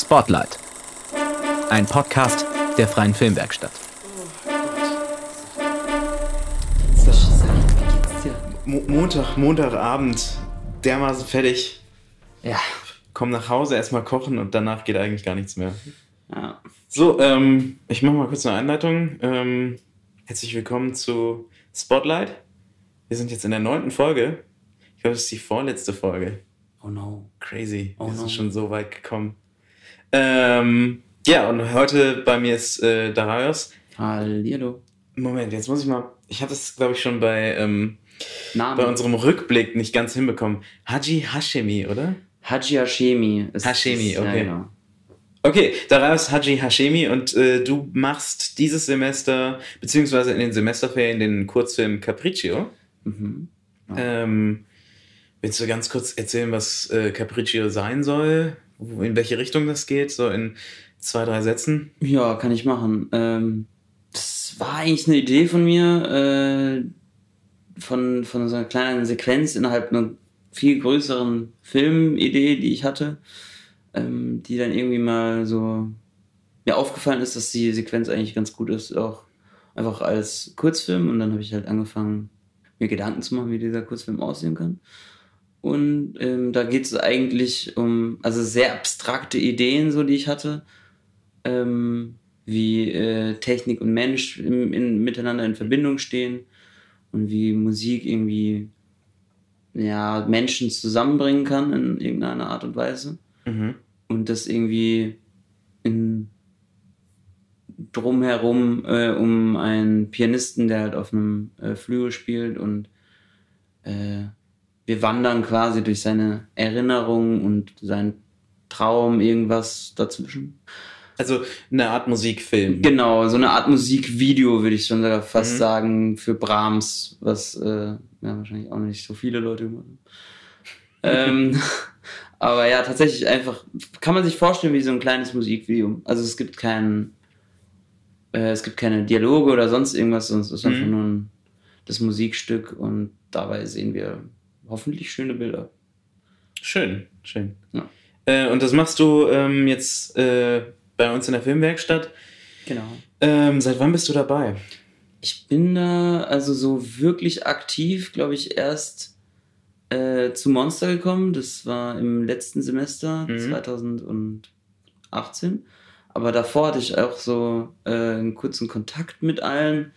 Spotlight. Ein Podcast der Freien Filmwerkstatt. Mo Montag, Montagabend, dermaßen fertig. Ja. Komm nach Hause, erstmal kochen und danach geht eigentlich gar nichts mehr. ja. So, ähm, ich mache mal kurz eine Einleitung. Ähm, herzlich willkommen zu Spotlight. Wir sind jetzt in der neunten Folge. Ich glaube, das ist die vorletzte Folge. Oh no. Crazy. Oh Wir no. sind schon so weit gekommen. Ähm, ja, und heute bei mir ist äh, Darius. Hallihallo. Moment, jetzt muss ich mal. Ich habe das, glaube ich, schon bei, ähm, bei unserem Rückblick nicht ganz hinbekommen. Haji Hashemi, oder? Haji Hashemi. ist- Hashemi, ist- okay. Ja, genau. Okay, Darius Haji Hashemi und äh, du machst dieses Semester, beziehungsweise in den Semesterferien, den Kurzfilm Capriccio. Mhm. Ähm, willst du ganz kurz erzählen, was äh, Capriccio sein soll? In welche Richtung das geht? So in zwei, drei Sätzen? Ja, kann ich machen. Ähm, das war eigentlich eine Idee von mir, äh, von, von so einer kleinen Sequenz innerhalb einer viel größeren Filmidee, die ich hatte, ähm, die dann irgendwie mal so mir aufgefallen ist, dass die Sequenz eigentlich ganz gut ist, auch einfach als Kurzfilm. Und dann habe ich halt angefangen, mir Gedanken zu machen, wie dieser Kurzfilm aussehen kann. Und ähm, da geht es eigentlich um, also sehr abstrakte Ideen, so die ich hatte, ähm, wie äh, Technik und Mensch im, in, miteinander in Verbindung stehen und wie Musik irgendwie ja, Menschen zusammenbringen kann in irgendeiner Art und Weise. Mhm. Und das irgendwie in drumherum äh, um einen Pianisten, der halt auf einem äh, Flügel spielt und äh, wir wandern quasi durch seine Erinnerungen und seinen Traum, irgendwas dazwischen. Also eine Art Musikfilm. Genau, so eine Art Musikvideo würde ich schon sogar fast Mhm. sagen für Brahms, was äh, ja, wahrscheinlich auch nicht so viele Leute gemacht haben. ähm, aber ja, tatsächlich einfach, kann man sich vorstellen wie so ein kleines Musikvideo. Also es gibt keinen, äh, es gibt keine Dialoge oder sonst irgendwas, sonst ist einfach Mhm. nur ein, das Musikstück und dabei sehen wir hoffentlich schöne Bilder. Schön, schön. Ja. Äh, und das machst du ähm, jetzt äh, bei uns in der Filmwerkstatt. Genau. Ähm, seit wann bist du dabei? Ich bin da also so wirklich aktiv, glaube ich, erst äh, zu Monster gekommen. Das war im letzten Semester Mhm. 2018. Aber davor hatte ich auch so äh, einen kurzen Kontakt mit allen.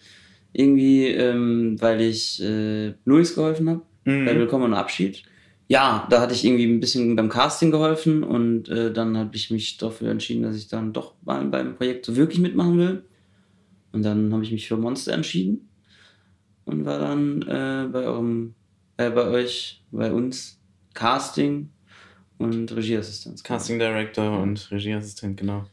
Irgendwie, ähm, weil ich äh, Luis geholfen habe bei Mhm. Willkommen und Abschied. Ja, da hatte ich irgendwie ein bisschen beim Casting geholfen und äh, dann habe ich mich dafür entschieden, dass ich dann doch mal beim Projekt so wirklich mitmachen will. Und dann habe ich mich für Monster entschieden und war dann äh, bei eurem, äh, bei euch, bei uns Casting und Regieassistenz. Casting Director und Regieassistent, genau.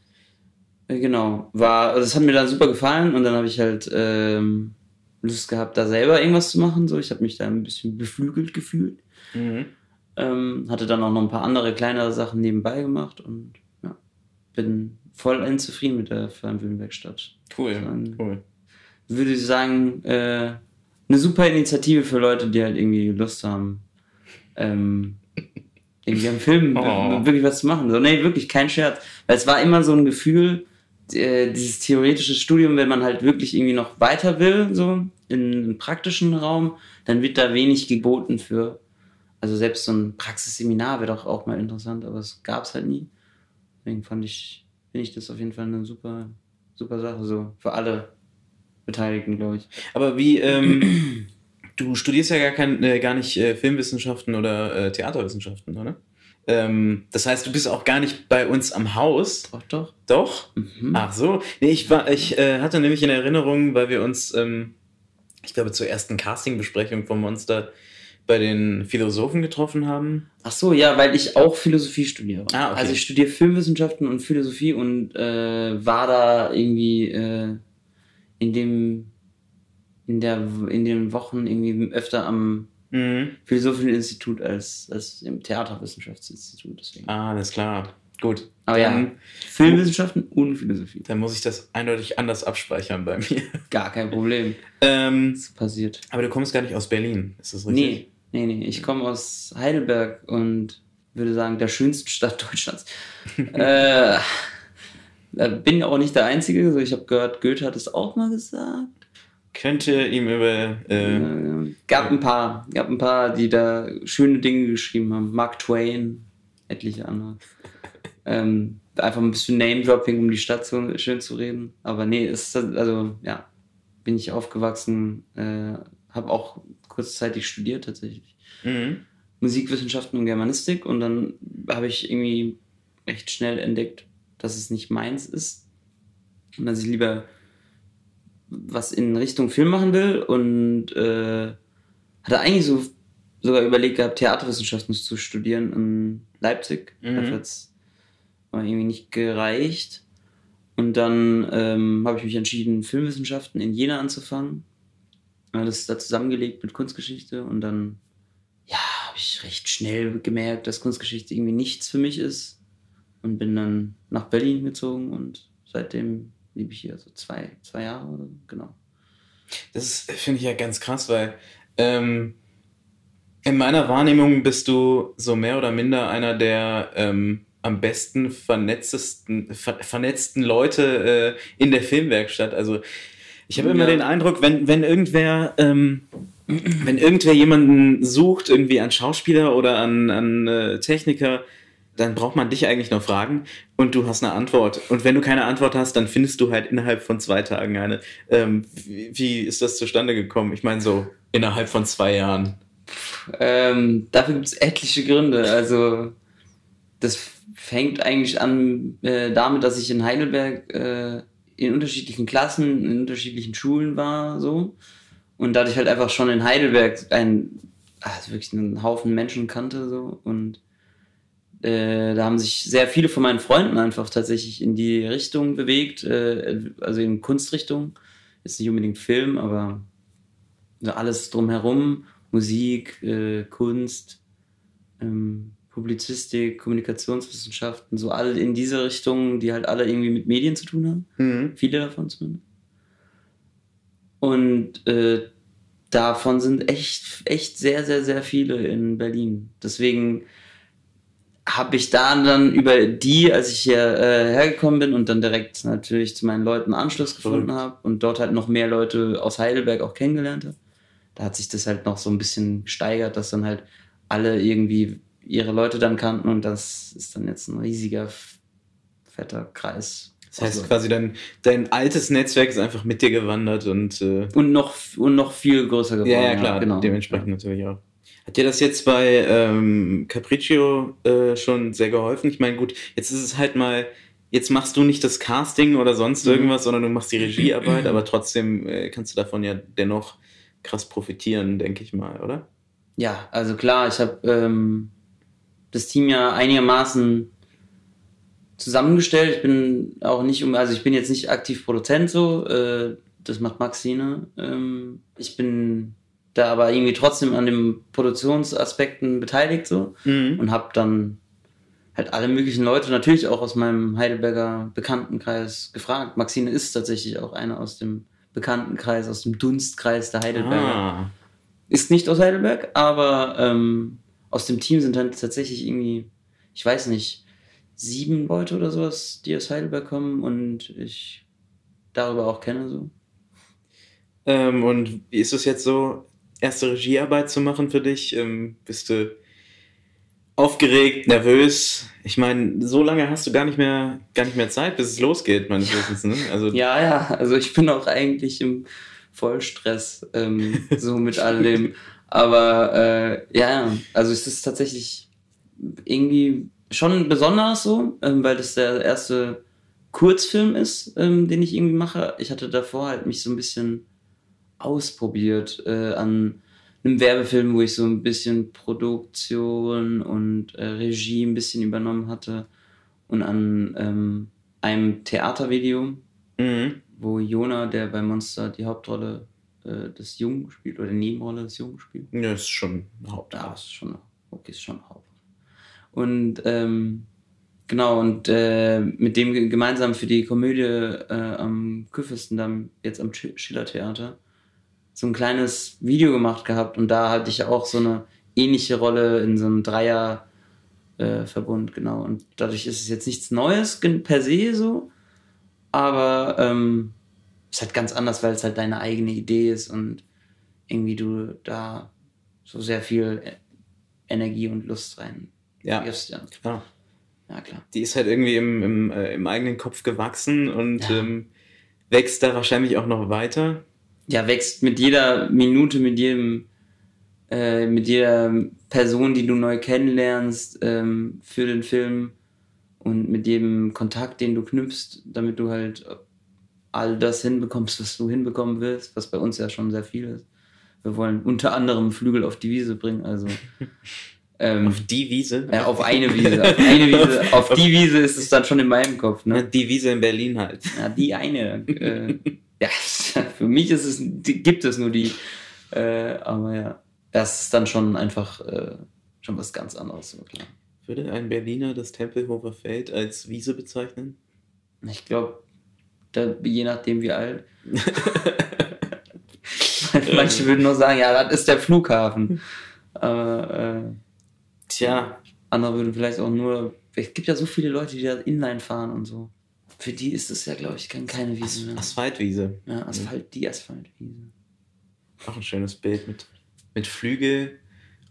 Äh, Genau, war, also es hat mir da super gefallen und dann habe ich halt ähm, Lust gehabt, da selber irgendwas zu machen. So, ich habe mich da ein bisschen beflügelt gefühlt. Mhm. Ähm, hatte dann auch noch ein paar andere kleinere Sachen nebenbei gemacht und ja, bin voll zufrieden mit der Filmwerkstatt. Cool, Dann- cool. Würde ich sagen, äh, eine super Initiative für Leute, die halt irgendwie Lust haben, ähm, irgendwie am Film Oh. wirklich was zu machen. So, nee, wirklich kein Scherz. Weil es war immer so ein Gefühl, äh, dieses theoretische Studium, wenn man halt wirklich irgendwie noch weiter will, so in einem praktischen Raum, dann wird da wenig geboten für. Also selbst so ein Praxisseminar wäre doch auch mal interessant, aber es gab es halt nie. Deswegen fand ich, finde ich das auf jeden Fall eine super, super Sache, so für alle Beteiligten, glaube ich. Aber wie, ähm, du studierst ja gar, kein, äh, gar nicht äh, Filmwissenschaften oder äh, Theaterwissenschaften, oder? Ähm, das heißt, du bist auch gar nicht bei uns am Haus. Doch, doch. Doch? Mhm. Ach so. Nee, ich, war, ich äh, hatte nämlich in Erinnerung, weil wir uns, ähm, ich glaube, zur ersten Casting-Besprechung vom Monster bei den Philosophen getroffen haben. Ach so, ja, weil ich auch Philosophie studiere. Ah, okay. Also ich studiere Filmwissenschaften und Philosophie und äh, war da irgendwie äh, in dem in der in den Wochen irgendwie öfter am Mhm. Philosophischen Institut als, als im Theaterwissenschaftsinstitut. Deswegen. Ah, alles klar. Gut. Aber dann, ja, Filmwissenschaften und Philosophie. dann muss ich das eindeutig anders abspeichern bei mir. Gar kein Problem. ähm, Das passiert. aber du kommst gar nicht aus Berlin, ist das richtig? Nee, nee, nee. Ich komme aus Heidelberg und würde sagen, der schönsten Stadt Deutschlands. äh, da bin auch nicht der Einzige. Also ich habe gehört, Goethe hat es auch mal gesagt. Könnte ihm über. Äh, Äh, gab ein paar, gab ein paar, die da schöne Dinge geschrieben haben. Mark Twain, etliche andere. ähm, einfach ein bisschen Name-Dropping, um die Stadt so schön zu reden. Aber nee, ist also ja, bin ich aufgewachsen, äh, habe auch kurzzeitig studiert tatsächlich. mhm. Musikwissenschaften und Germanistik und dann habe ich irgendwie recht schnell entdeckt, dass es nicht meins ist und dass ich lieber was in Richtung Film machen will und äh, hatte eigentlich so sogar überlegt gehabt, Theaterwissenschaften zu studieren in Leipzig. Mhm. Dafür hat's aber irgendwie nicht gereicht. Und dann ähm, habe ich mich entschieden, Filmwissenschaften in Jena anzufangen. Alles da zusammengelegt mit Kunstgeschichte und dann ja, habe ich recht schnell gemerkt, dass Kunstgeschichte irgendwie nichts für mich ist. Und bin dann nach Berlin gezogen und seitdem lebe ich hier so zwei, zwei Jahre oder so, genau. Das finde ich ja ganz krass, weil ähm, in meiner Wahrnehmung bist du so mehr oder minder einer der ähm, am besten vernetztesten, ver vernetzten Leute äh, in der Filmwerkstatt. Also ich habe immer Ja. den Eindruck, wenn, wenn irgendwer, ähm, wenn irgendwer jemanden sucht, irgendwie an Schauspieler oder an, an äh, Techniker, dann braucht man dich eigentlich nur fragen und du hast eine Antwort. Und wenn du keine Antwort hast, dann findest du halt innerhalb von zwei Tagen eine. Ähm, wie, wie ist das zustande gekommen? Ich meine so innerhalb von zwei Jahren. Ähm, dafür gibt es etliche Gründe. Also, das fängt eigentlich an äh, damit, dass ich in Heidelberg äh, in unterschiedlichen Klassen, in unterschiedlichen Schulen war, so. Und dadurch halt einfach schon in Heidelberg ein, also wirklich einen Haufen Menschen kannte, so. Und äh, da haben sich sehr viele von meinen Freunden einfach tatsächlich in die Richtung bewegt, äh, also in Kunstrichtung. Ist nicht unbedingt Film, aber so alles drumherum. Musik, äh, Kunst, ähm, Publizistik, Kommunikationswissenschaften, so alle in diese Richtung, die halt alle irgendwie mit Medien zu tun haben. Mhm. Viele davon zumindest. Und äh, davon sind echt, echt sehr, sehr, sehr viele in Berlin. Deswegen habe ich da dann über die, als ich hier äh, hergekommen bin und dann direkt natürlich zu meinen Leuten Anschluss gefunden habe und dort halt noch mehr Leute aus Heidelberg auch kennengelernt habe, da hat sich das halt noch so ein bisschen gesteigert, dass dann halt alle irgendwie ihre Leute dann kannten und das ist dann jetzt ein riesiger, fetter Kreis. Das heißt Also- quasi, dein, dein altes Netzwerk ist einfach mit dir gewandert und äh, Und noch, und noch viel größer geworden. ja, ja, klar, genau. dementsprechend natürlich auch. Hat dir das jetzt bei ähm, Capriccio äh, schon sehr geholfen? Ich meine, gut, jetzt ist es halt mal, jetzt machst du nicht das Casting oder sonst Mhm. irgendwas, sondern du machst die Regiearbeit, aber trotzdem äh, kannst du davon ja dennoch krass profitieren, denke ich mal, oder? Ja, also klar, ich habe ähm, das Team ja einigermaßen zusammengestellt. Ich bin auch nicht um, also ich bin jetzt nicht aktiv Produzent so, äh, das macht Maxine. Ähm, ich bin da aber irgendwie trotzdem an den Produktionsaspekten beteiligt so Mhm. und habe dann halt alle möglichen Leute, natürlich auch aus meinem Heidelberger Bekanntenkreis gefragt. Maxine ist tatsächlich auch eine aus dem Bekanntenkreis, aus dem Dunstkreis der Heidelberger Ah, ist nicht aus Heidelberg, aber ähm, aus dem Team sind dann tatsächlich irgendwie, ich weiß nicht, sieben Leute oder sowas, die aus Heidelberg kommen und ich darüber auch kenne so. ähm, und wie ist es jetzt so, erste Regiearbeit zu machen für dich? Ähm, bist du aufgeregt, nervös? Ich meine, so lange hast du gar nicht mehr, gar nicht mehr Zeit, bis es losgeht, meines Wissens. Ne? Also, Ja, ja, also ich bin auch eigentlich im Vollstress, ähm, so mit all dem. Aber äh, ja, also es ist tatsächlich irgendwie schon besonders so, ähm, weil das der erste Kurzfilm ist, ähm, den ich irgendwie mache. Ich hatte davor halt mich so ein bisschen ausprobiert äh, an einem Werbefilm, wo ich so ein bisschen Produktion und äh, Regie ein bisschen übernommen hatte und an ähm, einem Theatervideo, Mhm. wo Jona, der bei Monster die Hauptrolle äh, des Jungen spielt, oder die Nebenrolle des Jungen spielt. Ja, ist schon ein Haupt. Da ist schon, okay, ist schon Hauptrolle. Und ähm, genau, und äh, mit dem ge- gemeinsam für die Komödie äh, am Küffestendamm, jetzt am Sch- Schillertheater, so ein kleines Video gemacht gehabt und da hatte ich auch so eine ähnliche Rolle in so einem Dreier äh, genau. Und dadurch ist es jetzt nichts Neues per se so, aber ähm, es ist halt ganz anders, weil es halt deine eigene Idee ist und irgendwie du da so sehr viel E- Energie und Lust rein Ja, wirfst, ja. klar. Ja, klar. Die ist halt irgendwie im, im, äh, im eigenen Kopf gewachsen und Ja. ähm, wächst da wahrscheinlich auch noch weiter. Ja, wächst mit jeder Minute, mit jedem, äh, mit jeder Person, die du neu kennenlernst ähm, für den Film und mit jedem Kontakt, den du knüpfst, damit du halt all das hinbekommst, was du hinbekommen willst, was bei uns ja schon sehr viel ist. Wir wollen unter anderem Flügel auf die Wiese bringen, also ähm, Auf die Wiese. ja, auf eine Wiese, auf eine Wiese, auf die Wiese ist es dann schon in meinem Kopf, ne? Die Wiese in Berlin halt. Ja, die eine. Äh, ja, für mich ist es, gibt es nur die. Äh, aber ja, das ist dann schon einfach äh, schon was ganz anderes. So klar. Würde ein Berliner das Tempelhofer Feld als Wiese bezeichnen? Ich glaube, je nachdem wie alt. Manche würden nur sagen, ja, das ist der Flughafen. Aber äh, Tja, andere würden vielleicht auch nur. Es gibt ja so viele Leute, die da Inline fahren und so. Für die ist es ja, glaube ich, kein, keine Wiese mehr. Asphaltwiese. Ja, Asphalt, die Asphaltwiese. Auch ein schönes Bild mit, mit Flügel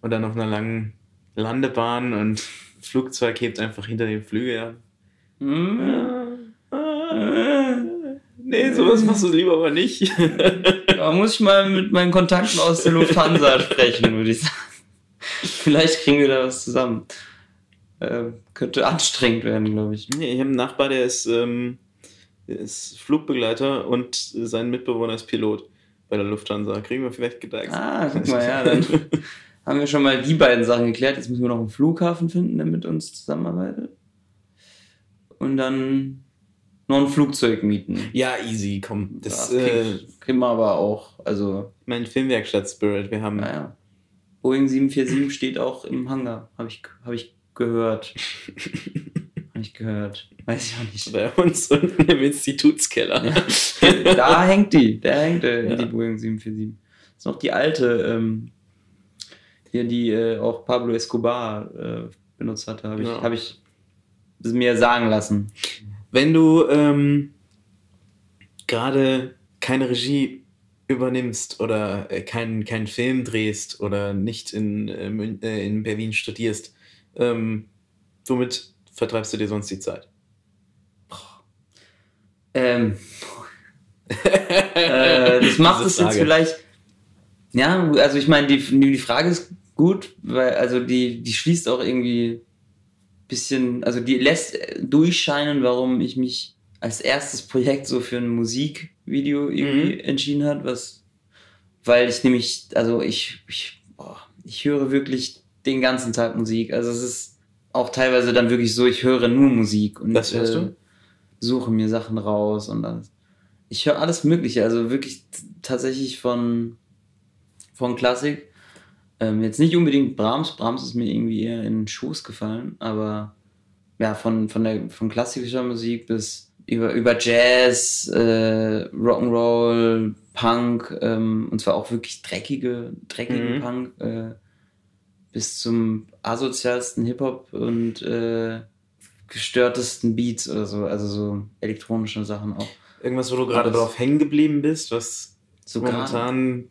und dann auf einer langen Landebahn und Flugzeug hebt einfach hinter dem Flügel ab. Hm? Nee, sowas machst du lieber aber nicht. Da muss ich mal mit meinen Kontakten aus der Lufthansa sprechen, würde ich sagen. Vielleicht kriegen wir da was zusammen. Ähm, könnte anstrengend werden, glaube ich. Nee, ich habe einen Nachbar, der ist, ähm, der ist Flugbegleiter und sein Mitbewohner ist Pilot bei der Lufthansa. Kriegen wir vielleicht gedeiht. Ah, guck mal, ja, dann haben wir schon mal die beiden Sachen geklärt. Jetzt müssen wir noch einen Flughafen finden, der mit uns zusammenarbeitet. Und dann noch ein Flugzeug mieten. Ja, easy, komm. Das, Das äh, krieg- kriegen wir aber auch. Also, mein Filmwerkstatt-Spirit. Wir haben. naja. Boeing 747 steht auch im Hangar, habe ich, hab ich gehört. habe ich gehört. Weiß ich auch nicht. Bei uns unten im Institutskeller. da hängt die, da hängt äh, Ja. die Boeing 747. Das ist noch die alte, ähm, hier, die äh, auch Pablo Escobar äh, benutzt hatte, habe ich, Ja. hab ich mir sagen lassen. Wenn du ähm, gerade keine Regie übernimmst oder äh, keinen keinen Film drehst oder nicht in, äh, äh, in Berlin studierst, ähm, womit vertreibst du dir sonst die Zeit? Ähm, äh, das macht es jetzt vielleicht. Ja, also ich meine, die, die Frage ist gut, weil also die, die schließt auch irgendwie bisschen, also die lässt durchscheinen, warum ich mich als erstes Projekt so für ein Musikvideo irgendwie Mhm. entschieden hat, was, weil ich nämlich, also ich, ich, boah, ich höre wirklich den ganzen Tag Musik. Also es ist auch teilweise dann wirklich so, ich höre nur Musik und Was hörst du? äh, suche mir Sachen raus und alles. Ich höre alles Mögliche, also wirklich tatsächlich von, von Klassik. Ähm, jetzt nicht unbedingt Brahms, Brahms ist mir irgendwie eher in den Schoß gefallen, aber ja, von, von, der, von klassischer Musik bis über, über Jazz, äh, Rock'n'Roll, Punk, ähm, und zwar auch wirklich dreckige, dreckigen Mhm. Punk, äh, bis zum asozialsten Hip-Hop und äh, gestörtesten Beats oder so, also so elektronische Sachen auch. Irgendwas, wo du gerade drauf hängen geblieben bist, was So momentan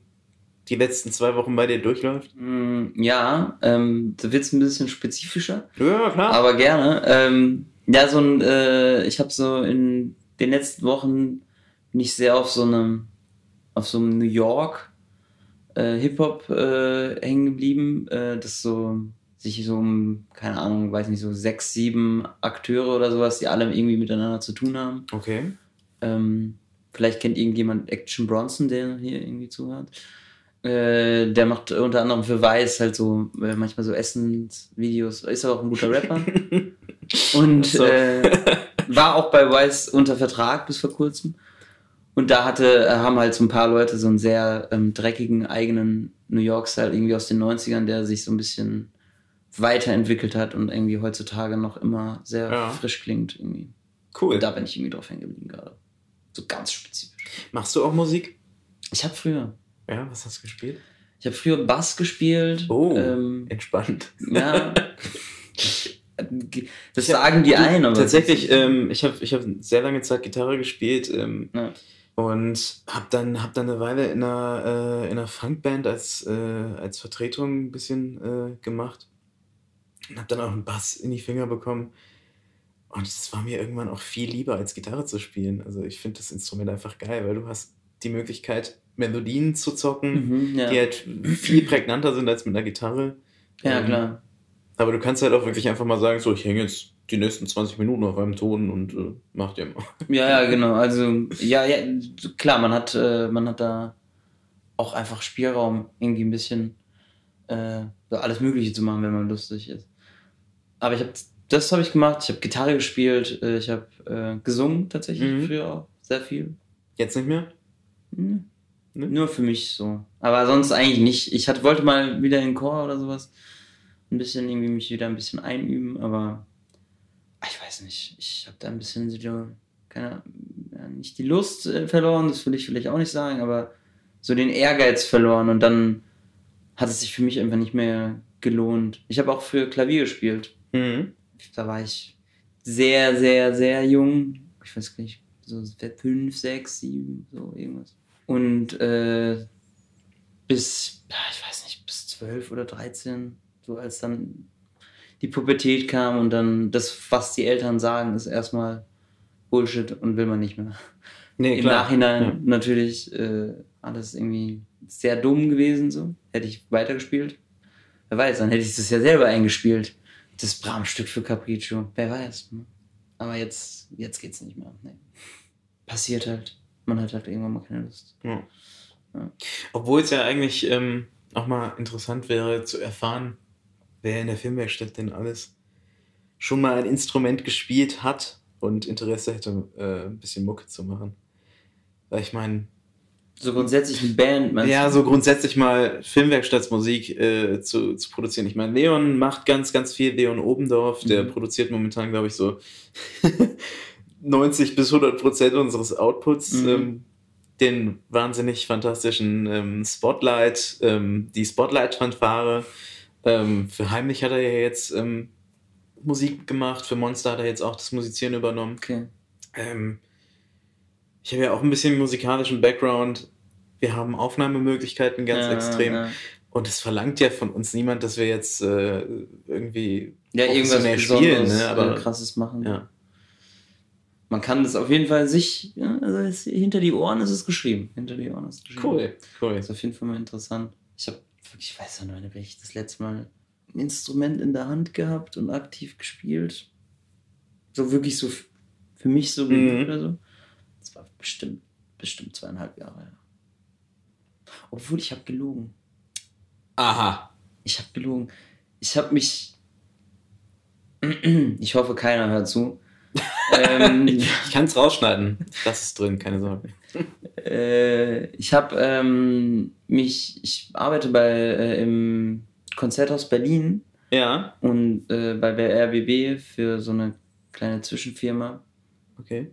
die letzten zwei Wochen bei dir durchläuft? Mm, Ja, ähm, da wird es ein bisschen spezifischer. Ja, klar. Aber gerne. Ähm, ja, so ein, äh, ich habe so in den letzten Wochen bin ich sehr auf so einem, auf so einem New York äh, Hip-Hop äh, hängen geblieben, äh, das so sich so um, keine Ahnung, weiß nicht, so sechs, sieben Akteure oder sowas, die alle irgendwie miteinander zu tun haben. okay. Ähm, vielleicht kennt irgendjemand Action Bronson, der hier irgendwie zuhört. Äh, der macht unter anderem für Weiß halt so äh, manchmal so Essensvideos. Ist aber auch ein guter Rapper. Und so. äh, war auch bei Weiß unter Vertrag bis vor kurzem. Und da hatte, äh, haben halt so ein paar Leute so einen sehr ähm, dreckigen eigenen New York-Style irgendwie aus den 90ern, der sich so ein bisschen weiterentwickelt hat und irgendwie heutzutage noch immer sehr Ja. frisch klingt. Irgendwie. Cool. Und da bin ich irgendwie drauf hängen geblieben gerade. So ganz spezifisch. Machst du auch Musik? Ich habe früher. Ja, was hast du gespielt? Ich habe früher Bass gespielt. Oh, Ähm, entspannt. ja. Das sagen die einen, aber. Tatsächlich, ähm, ich habe ich hab sehr lange Zeit Gitarre gespielt ähm, Ja. Und habe dann, hab dann eine Weile in einer, äh, in einer Funkband als, äh, als Vertretung ein bisschen äh, gemacht und habe dann auch einen Bass in die Finger bekommen. Und es war mir irgendwann auch viel lieber, als Gitarre zu spielen. Also ich finde das Instrument einfach geil, weil du hast die Möglichkeit, Melodien zu zocken, Mhm, ja. die halt viel prägnanter sind als mit einer Gitarre. ja, Ähm, klar. Aber du kannst halt auch wirklich einfach mal sagen, so, ich hänge jetzt die nächsten 20 Minuten auf einem Ton und äh, mach dir mal. Ja, ja, genau. Also, ja, ja, klar, man hat, äh, man hat da auch einfach Spielraum, irgendwie ein bisschen äh, alles Mögliche zu machen, wenn man lustig ist. Aber ich habe, das habe ich gemacht. Ich habe Gitarre gespielt, äh, ich habe äh, gesungen tatsächlich Mhm. früher auch sehr viel. Jetzt nicht mehr? Hm. Ne? Nur für mich so. Aber sonst eigentlich nicht. Ich hatte, wollte mal wieder in den Chor oder sowas. Ein bisschen irgendwie mich wieder ein bisschen einüben, aber ah, ich weiß nicht. Ich habe da ein bisschen so, keine, ja, nicht die Lust äh, verloren, das will ich vielleicht auch nicht sagen, aber so den Ehrgeiz verloren und dann hat es sich für mich einfach nicht mehr gelohnt. Ich habe auch für Klavier gespielt. Mhm. Da war ich sehr, sehr, sehr jung. Ich weiß gar nicht, so fünf, sechs, sieben, so irgendwas. Und äh, bis, ich weiß nicht, bis zwölf oder dreizehn, so als dann die Pubertät kam und dann das, was die Eltern sagen, ist erstmal Bullshit und will man nicht mehr. Nee, Im klar. Nachhinein Ja. natürlich äh, alles irgendwie sehr dumm gewesen, so. Hätte ich weitergespielt. Wer weiß, dann hätte ich das ja selber eingespielt. Das Bram-Stück für Capriccio. Wer weiß. Ne? Aber jetzt, jetzt geht's nicht mehr. Nee. Passiert halt. Man hat halt irgendwann mal keine Lust. Ja. Ja. Obwohl es ja eigentlich ähm, auch mal interessant wäre zu erfahren, wer in der Filmwerkstatt denn alles schon mal ein Instrument gespielt hat und Interesse hätte, äh, ein bisschen Mucke zu machen. Weil ich meine, So grundsätzlich eine Band, meinst ja, so grundsätzlich mal Filmwerkstattsmusik äh, zu, zu produzieren. Ich meine, Leon macht ganz, ganz viel. Leon Obendorf, der Mhm. produziert momentan, glaube ich, so 90 bis 100 Prozent unseres Outputs. Mhm. Ähm, den wahnsinnig fantastischen ähm, Spotlight, ähm, die Spotlight-Fanfare. Ähm, für Heimlich hat er ja jetzt ähm, Musik gemacht, für Monster hat er jetzt auch das Musizieren übernommen. Okay. Ähm, ich habe ja auch ein bisschen musikalischen Background. Wir haben Aufnahmemöglichkeiten ganz Ja, extrem. Ja, Und es verlangt ja von uns niemand, dass wir jetzt äh, irgendwie ja irgendwas Besonderes, spielen. Ne? Aber, äh, krasses machen. ja. Man kann das auf jeden Fall sich, ja, also hinter die Ohren ist es geschrieben. Hinter die Ohren ist es geschrieben. Cool, cool. Das ist auf jeden Fall mal interessant. Ich habe ich weiß ja noch nicht, wenn ich das letzte Mal ein Instrument in der Hand gehabt und aktiv gespielt. So wirklich so für mich so Mhm. oder so. Das war bestimmt, bestimmt zweieinhalb Jahre. Ja. Obwohl ich habe gelogen. Aha. Ich habe gelogen. Ich habe mich. Ich hoffe, keiner hört zu. Ähm, Ich kann es rausschneiden. Das ist drin, keine Sorge. Äh, ich habe ähm, mich, ich arbeite bei äh, im Konzerthaus Berlin Ja, und äh, bei der RBB für so eine kleine Zwischenfirma okay.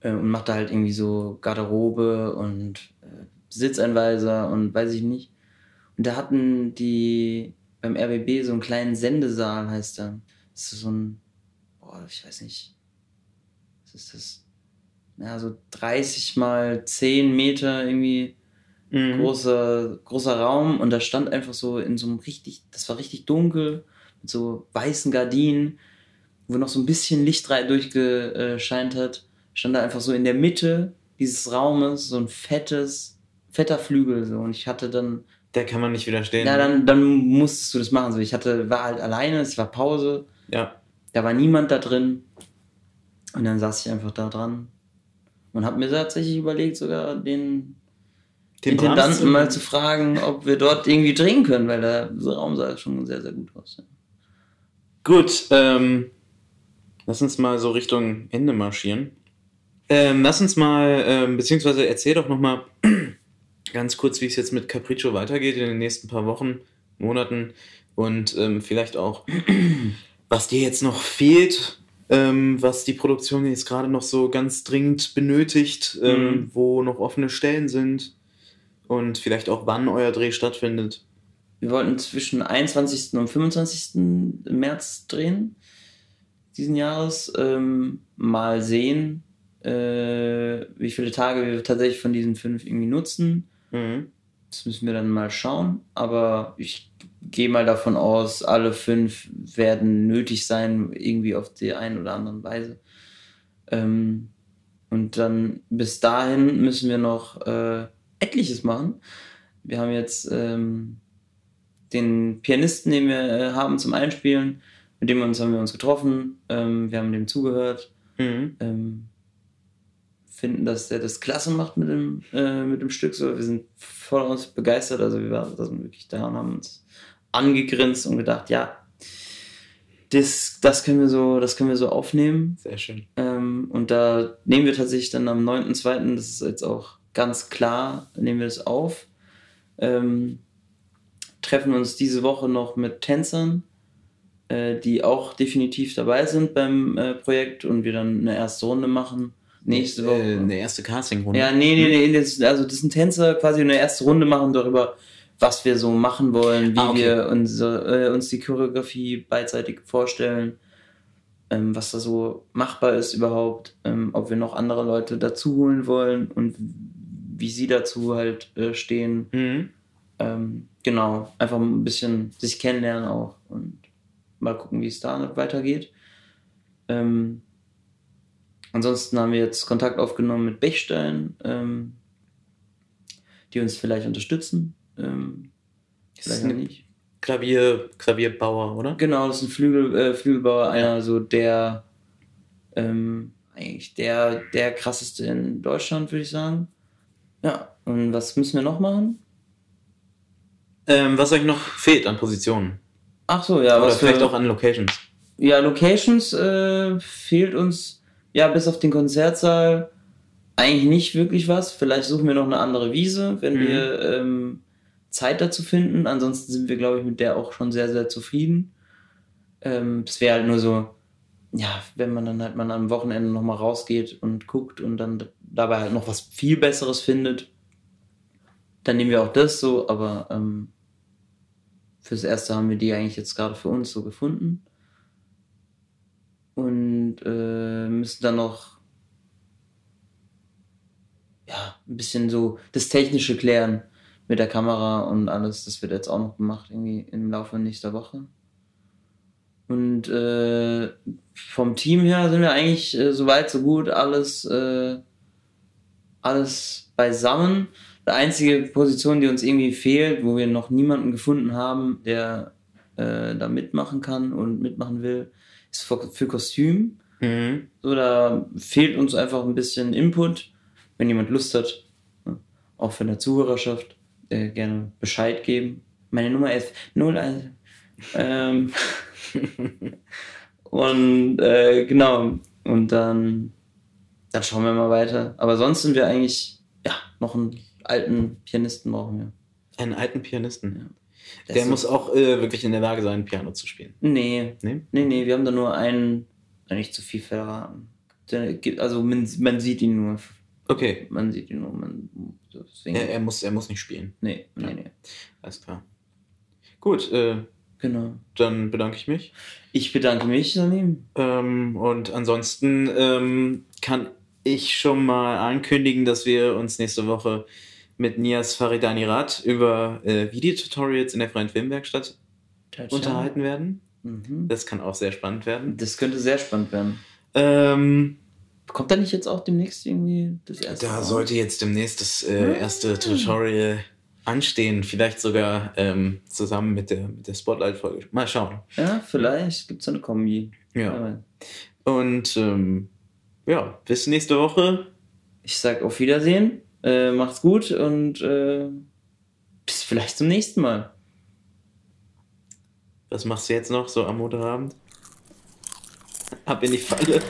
äh, und mache da halt irgendwie so Garderobe und äh, Sitzeinweiser und weiß ich nicht. Und da hatten die beim RBB so einen kleinen Sendesaal, heißt der. Das ist so ein, boah, ich weiß nicht, was ist das? Ja, so 30 mal 10 Meter irgendwie Mhm. großer, großer Raum und da stand einfach so in so einem richtig, das war richtig dunkel, mit so weißen Gardinen, wo noch so ein bisschen Licht durchgescheint hat, stand da einfach so in der Mitte dieses Raumes so ein fettes, fetter Flügel so und ich hatte dann, Der kann man nicht widerstehen. ja, dann, dann musstest du das machen, so ich hatte, war halt alleine, es war Pause, ja. da war niemand da drin und dann saß ich einfach da dran und habe mir tatsächlich überlegt, sogar den Den Intendanten mal zu fragen, ob wir dort irgendwie drehen können, weil der Raum sah schon sehr, sehr gut aus. Ja. Gut, ähm, lass uns mal so Richtung Ende marschieren. Ähm, lass uns mal, ähm, beziehungsweise erzähl doch noch mal ganz kurz, wie es jetzt mit Capriccio weitergeht in den nächsten paar Wochen, Monaten und ähm, vielleicht auch, was dir jetzt noch fehlt, ähm, was die Produktion jetzt gerade noch so ganz dringend benötigt, ähm, Mhm. wo noch offene Stellen sind und vielleicht auch wann euer Dreh stattfindet. wir wollten zwischen 21. und 25. März drehen, diesen Jahres. Ähm, mal sehen, äh, wie viele Tage wir tatsächlich von diesen fünf irgendwie nutzen. Mhm. Das müssen wir dann mal schauen. Aber ich gehe mal davon aus, alle fünf werden nötig sein, irgendwie auf die eine oder andere Weise. Ähm, und dann bis dahin müssen wir noch äh, etliches machen. Wir haben jetzt ähm, den Pianisten, den wir äh, haben zum Einspielen, mit dem uns haben wir uns getroffen. Ähm, wir haben dem zugehört. Mhm. Ähm, finden, dass der das klasse macht mit dem, äh, mit dem Stück. So, wir sind voll aus begeistert. Also wir waren da sind wirklich da und haben uns angegrinst und gedacht, ja, das, das können wir so, das können wir so aufnehmen. Sehr schön. Ähm, und da nehmen wir tatsächlich dann am 9.2., das ist jetzt auch ganz klar, nehmen wir das auf. Ähm, treffen uns diese Woche noch mit Tänzern, äh, die auch definitiv dabei sind beim äh, Projekt und wir dann eine erste Runde machen. Nächste Woche. Äh, eine erste Castingrunde. Ja, nee, nee, nee. Das, also das sind Tänzer quasi eine erste Runde machen darüber, was wir so machen wollen, wie Ah, okay. wir unsere, äh, uns die Choreografie beidseitig vorstellen, ähm, was da so machbar ist überhaupt, ähm, ob wir noch andere Leute dazu holen wollen und wie sie dazu halt äh, stehen. Mhm. Ähm, genau, einfach ein bisschen sich kennenlernen auch und mal gucken, wie es da weitergeht. Ähm, ansonsten haben wir jetzt Kontakt aufgenommen mit Bechstein, ähm, die uns vielleicht unterstützen. Ähm, vielleicht eine nicht. Klavier, Klavierbauer, oder? Genau, das ist ein Flügel, äh, Flügelbauer, einer so der, ähm, eigentlich der, der krasseste in Deutschland, würde ich sagen. Ja, und was müssen wir noch machen? Ähm, was euch noch fehlt an Positionen? Ach so, ja, Oder was vielleicht wir, auch an Locations. Ja, Locations äh, fehlt uns, ja, bis auf den Konzertsaal eigentlich nicht wirklich was. Vielleicht suchen wir noch eine andere Wiese, wenn Mhm. wir ähm, Zeit dazu finden. Ansonsten sind wir, glaube ich, mit der auch schon sehr, sehr zufrieden. Ähm, es wäre halt nur so, ja, wenn man dann halt mal am Wochenende nochmal rausgeht und guckt und dann dabei halt noch was viel Besseres findet, dann nehmen wir auch das so, aber ähm, fürs Erste haben wir die eigentlich jetzt gerade für uns so gefunden und äh, müssen dann noch ja, ein bisschen so das Technische klären mit der Kamera und alles. Das wird jetzt auch noch gemacht, irgendwie im Laufe nächster Woche. Und äh, vom Team her sind wir eigentlich äh, so weit, so gut, alles, äh, alles beisammen. Die einzige Position, die uns irgendwie fehlt, wo wir noch niemanden gefunden haben, der äh, da mitmachen kann und mitmachen will, ist für, für Kostüm. Mhm. So, da fehlt uns einfach ein bisschen Input. Wenn jemand Lust hat, ne, auch von der Zuhörerschaft, äh, gerne Bescheid geben. Meine Nummer ist 01. Ähm, und äh, genau, und dann, dann schauen wir mal weiter. Aber sonst sind wir eigentlich, ja, noch einen alten Pianisten brauchen wir. Einen alten Pianisten. Der Der ist muss auch äh, wirklich in der Lage sein, Piano zu spielen. Nee, Nee? nee, nee, wir haben da nur einen, nicht zu viel verraten. Der also man, man sieht ihn nur. Okay. Man sieht ihn nur. Man, deswegen, Er, er, muss, er muss nicht spielen. nee, nee, nee. Alles klar. Gut, äh, Genau. dann bedanke ich mich. Ich bedanke mich, Salim. Ähm, und ansonsten ähm, kann ich schon mal ankündigen, dass wir uns nächste Woche mit Nias Faridani Rad über äh, Videotutorials in der Freien Filmwerkstatt unterhalten werden. Mhm. Das kann auch sehr spannend werden. Das könnte sehr spannend werden. Ähm, Kommt da nicht jetzt auch demnächst irgendwie das erste da raus? sollte jetzt demnächst das äh, erste Tutorial anstehen. Vielleicht sogar ähm, zusammen mit der, mit der Spotlight-Folge. Mal schauen. Ja, vielleicht gibt es eine Kombi. Ja. Und ähm, ja, bis nächste Woche. Ich sag auf Wiedersehen. Äh, macht's gut und äh, bis vielleicht zum nächsten Mal. Was machst du jetzt noch so am Montagabend? Ab in die Falle.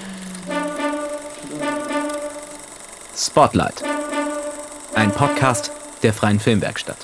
Spotlight. Ein Podcast der Freien Filmwerkstatt.